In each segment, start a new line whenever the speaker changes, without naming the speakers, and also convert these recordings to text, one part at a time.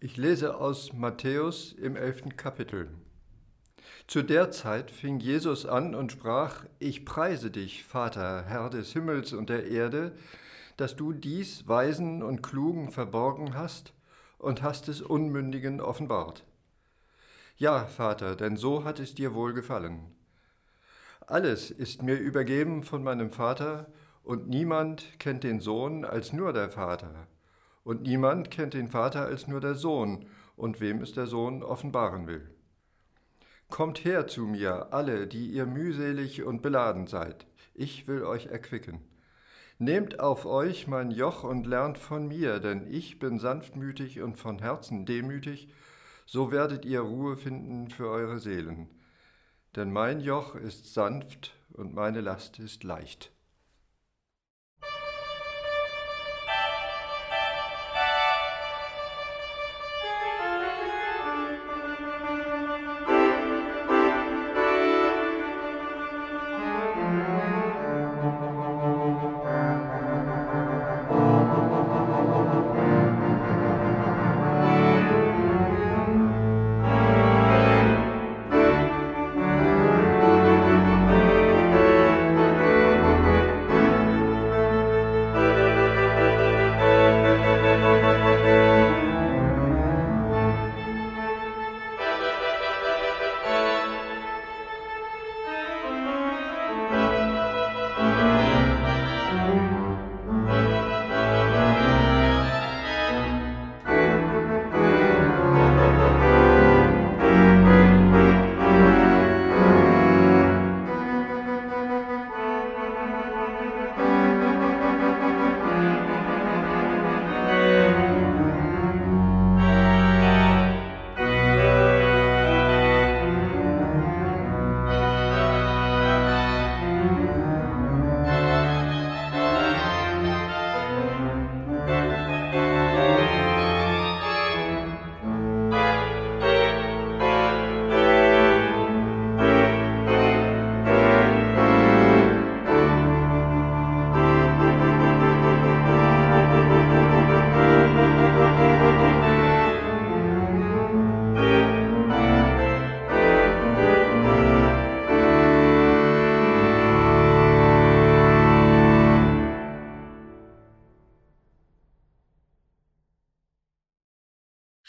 Ich lese aus Matthäus im elften Kapitel. Zu der Zeit fing Jesus an und sprach, Ich preise dich, Vater, Herr des Himmels und der Erde, dass du dies Weisen und Klugen verborgen hast und hast es Unmündigen offenbart. Ja, Vater, denn so hat es dir wohl gefallen. Alles ist mir übergeben von meinem Vater, und niemand kennt den Sohn als nur der Vater und niemand kennt den Vater als nur der Sohn, und wem es der Sohn offenbaren will. Kommt her zu mir, alle, die ihr mühselig und beladen seid, ich will euch erquicken. Nehmt auf euch mein Joch und lernt von mir, denn ich bin sanftmütig und von Herzen demütig, so werdet ihr Ruhe finden für eure Seelen. Denn mein Joch ist sanft und meine Last ist leicht.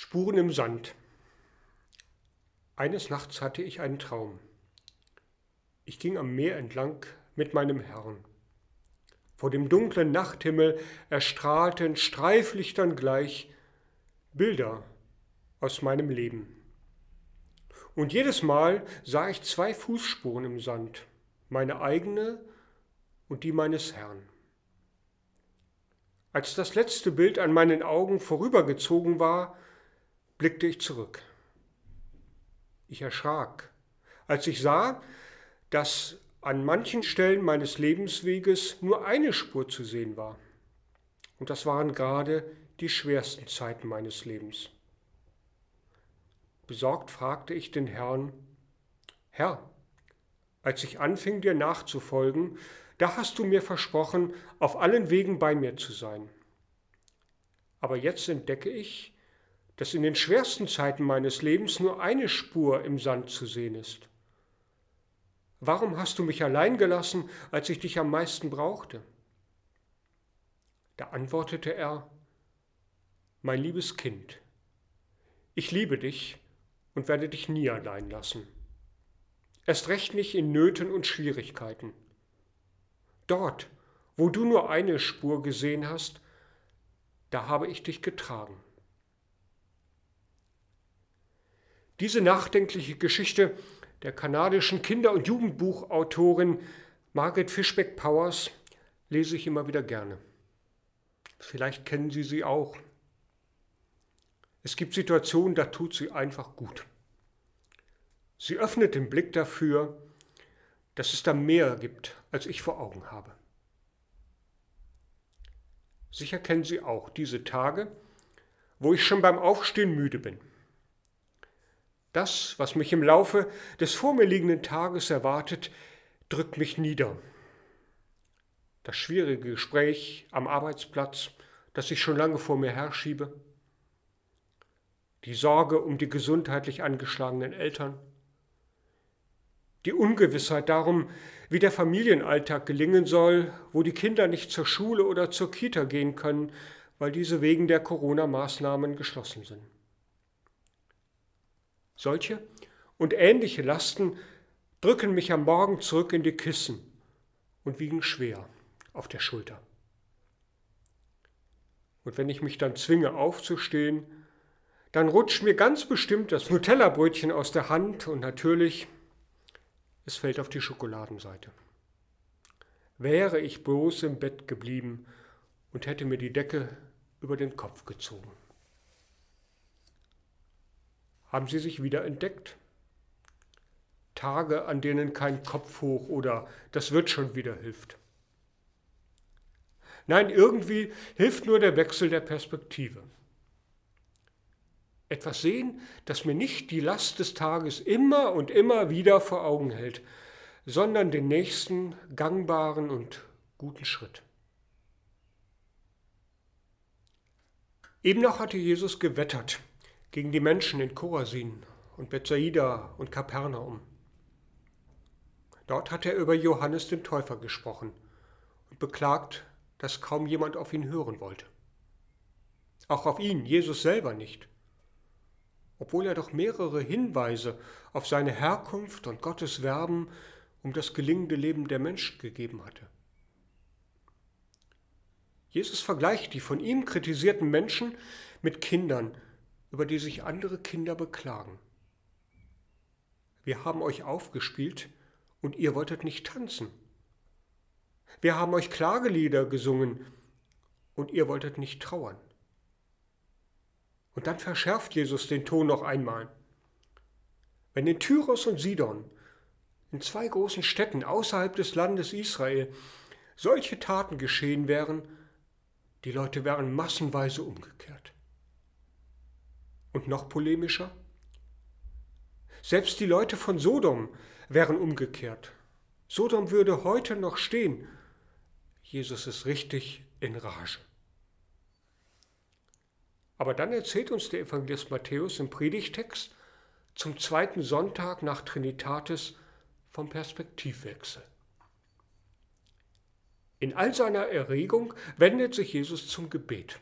Spuren im Sand. Eines Nachts hatte ich einen Traum. Ich ging am Meer entlang mit meinem Herrn. Vor dem dunklen Nachthimmel erstrahlten Streiflichtern gleich Bilder aus meinem Leben. Und jedes Mal sah ich zwei Fußspuren im Sand, meine eigene und die meines Herrn. Als das letzte Bild an meinen Augen vorübergezogen war, blickte ich zurück. Ich erschrak, als ich sah, dass an manchen Stellen meines Lebensweges nur eine Spur zu sehen war. Und das waren gerade die schwersten Zeiten meines Lebens. Besorgt fragte ich den Herrn, Herr, als ich anfing dir nachzufolgen, da hast du mir versprochen, auf allen Wegen bei mir zu sein. Aber jetzt entdecke ich, dass in den schwersten Zeiten meines Lebens nur eine Spur im Sand zu sehen ist. Warum hast du mich allein gelassen, als ich dich am meisten brauchte? Da antwortete er, Mein liebes Kind, ich liebe dich und werde dich nie allein lassen. Erst recht nicht in Nöten und Schwierigkeiten. Dort, wo du nur eine Spur gesehen hast, da habe ich dich getragen. Diese nachdenkliche Geschichte der kanadischen Kinder- und Jugendbuchautorin Margaret Fishbeck Powers lese ich immer wieder gerne. Vielleicht kennen Sie sie auch. Es gibt Situationen, da tut sie einfach gut. Sie öffnet den Blick dafür, dass es da mehr gibt, als ich vor Augen habe. Sicher kennen Sie auch diese Tage, wo ich schon beim Aufstehen müde bin. Das, was mich im Laufe des vor mir liegenden Tages erwartet, drückt mich nieder. Das schwierige Gespräch am Arbeitsplatz, das ich schon lange vor mir herschiebe. die Sorge um die gesundheitlich angeschlagenen Eltern, die Ungewissheit darum, wie der Familienalltag gelingen soll, wo die Kinder nicht zur Schule oder zur Kita gehen können, weil diese wegen der Corona-Maßnahmen geschlossen sind. Solche und ähnliche Lasten drücken mich am Morgen zurück in die Kissen und wiegen schwer auf der Schulter. Und wenn ich mich dann zwinge aufzustehen, dann rutscht mir ganz bestimmt das Nutella-Brötchen aus der Hand und natürlich, es fällt auf die Schokoladenseite. Wäre ich bloß im Bett geblieben und hätte mir die Decke über den Kopf gezogen. Haben Sie sich wieder entdeckt? Tage, an denen kein Kopf hoch oder das wird schon wieder hilft. Nein, irgendwie hilft nur der Wechsel der Perspektive. Etwas sehen, das mir nicht die Last des Tages immer und immer wieder vor Augen hält, sondern den nächsten gangbaren und guten Schritt. Eben noch hatte Jesus gewettert gegen die Menschen in Chorasin und Bethsaida und Kapernaum. Dort hat er über Johannes den Täufer gesprochen und beklagt, dass kaum jemand auf ihn hören wollte. Auch auf ihn, Jesus selber nicht, obwohl er doch mehrere Hinweise auf seine Herkunft und Gottes Werben um das gelingende Leben der Menschen gegeben hatte. Jesus vergleicht die von ihm kritisierten Menschen mit Kindern, über die sich andere Kinder beklagen. Wir haben euch aufgespielt, und ihr wolltet nicht tanzen. Wir haben euch Klagelieder gesungen und ihr wolltet nicht trauern. Und dann verschärft Jesus den Ton noch einmal. Wenn in Tyros und Sidon, in zwei großen Städten außerhalb des Landes Israel, solche Taten geschehen wären, die Leute wären massenweise umgekehrt. Und noch polemischer? Selbst die Leute von Sodom wären umgekehrt. Sodom würde heute noch stehen. Jesus ist richtig in Rage. Aber dann erzählt uns der Evangelist Matthäus im Predigtext zum zweiten Sonntag nach Trinitatis vom Perspektivwechsel. In all seiner Erregung wendet sich Jesus zum Gebet.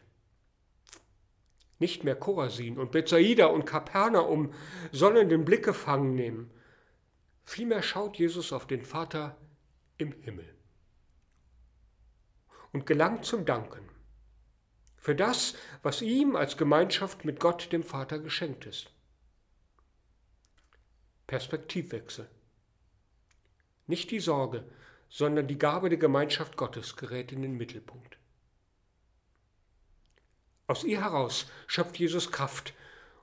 Nicht mehr Chorasin und Bethsaida und Kapernaum sollen den Blick gefangen nehmen, Vielmehr schaut Jesus auf den Vater im Himmel und gelangt zum Danken für das, was ihm als Gemeinschaft mit Gott, dem Vater, geschenkt ist. Perspektivwechsel. Nicht die Sorge, sondern die Gabe der Gemeinschaft Gottes gerät in den Mittelpunkt. Aus ihr heraus schöpft Jesus Kraft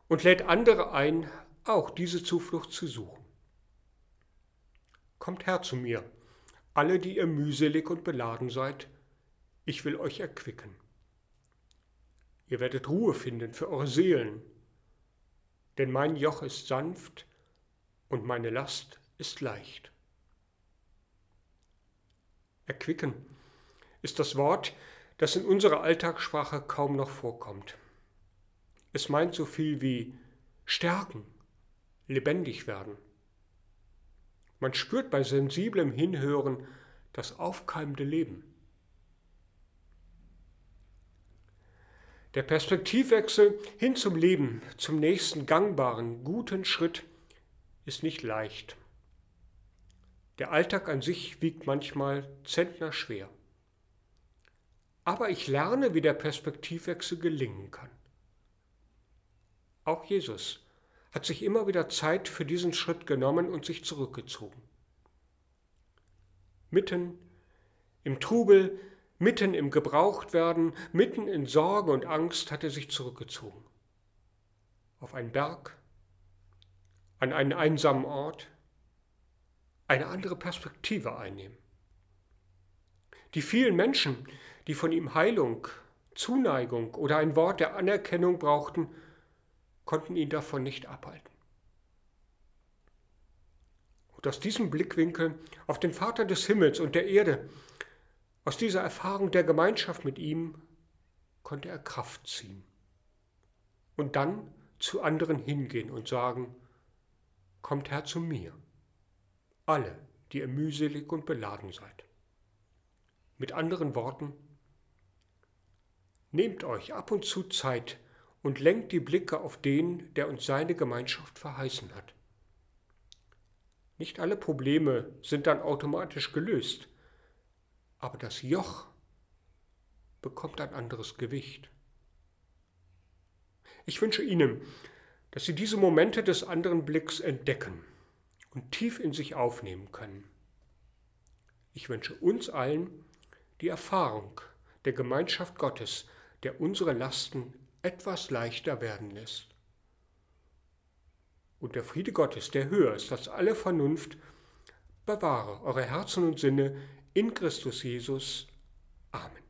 und lädt andere ein, auch diese Zuflucht zu suchen. Kommt her zu mir, alle, die ihr mühselig und beladen seid, ich will euch erquicken. Ihr werdet Ruhe finden für eure Seelen, denn mein Joch ist sanft und meine Last ist leicht. Erquicken ist das Wort, das in unserer Alltagssprache kaum noch vorkommt. Es meint so viel wie stärken, lebendig werden. Man spürt bei sensiblem Hinhören das aufkeimende Leben. Der Perspektivwechsel hin zum Leben, zum nächsten gangbaren, guten Schritt ist nicht leicht. Der Alltag an sich wiegt manchmal zentnerschwer. Aber ich lerne, wie der Perspektivwechsel gelingen kann. Auch Jesus hat sich immer wieder Zeit für diesen Schritt genommen und sich zurückgezogen. Mitten im Trubel, mitten im Gebrauchtwerden, mitten in Sorge und Angst hat er sich zurückgezogen. Auf einen Berg, an einen einsamen Ort, eine andere Perspektive einnehmen. Die vielen Menschen, die von ihm Heilung, Zuneigung oder ein Wort der Anerkennung brauchten, konnten ihn davon nicht abhalten. Und aus diesem Blickwinkel auf den Vater des Himmels und der Erde, aus dieser Erfahrung der Gemeinschaft mit ihm, konnte er Kraft ziehen. Und dann zu anderen hingehen und sagen, Kommt her zu mir, alle, die ihr mühselig und beladen seid. Mit anderen Worten, nehmt euch ab und zu Zeit und lenkt die Blicke auf den, der uns seine Gemeinschaft verheißen hat. Nicht alle Probleme sind dann automatisch gelöst, aber das Joch bekommt ein anderes Gewicht. Ich wünsche Ihnen, dass Sie diese Momente des anderen Blicks entdecken und tief in sich aufnehmen können. Ich wünsche uns allen die Erfahrung der Gemeinschaft Gottes, der unsere Lasten etwas leichter werden lässt. Und der Friede Gottes, der höher ist als alle Vernunft, bewahre eure Herzen und Sinne in Christus Jesus. Amen.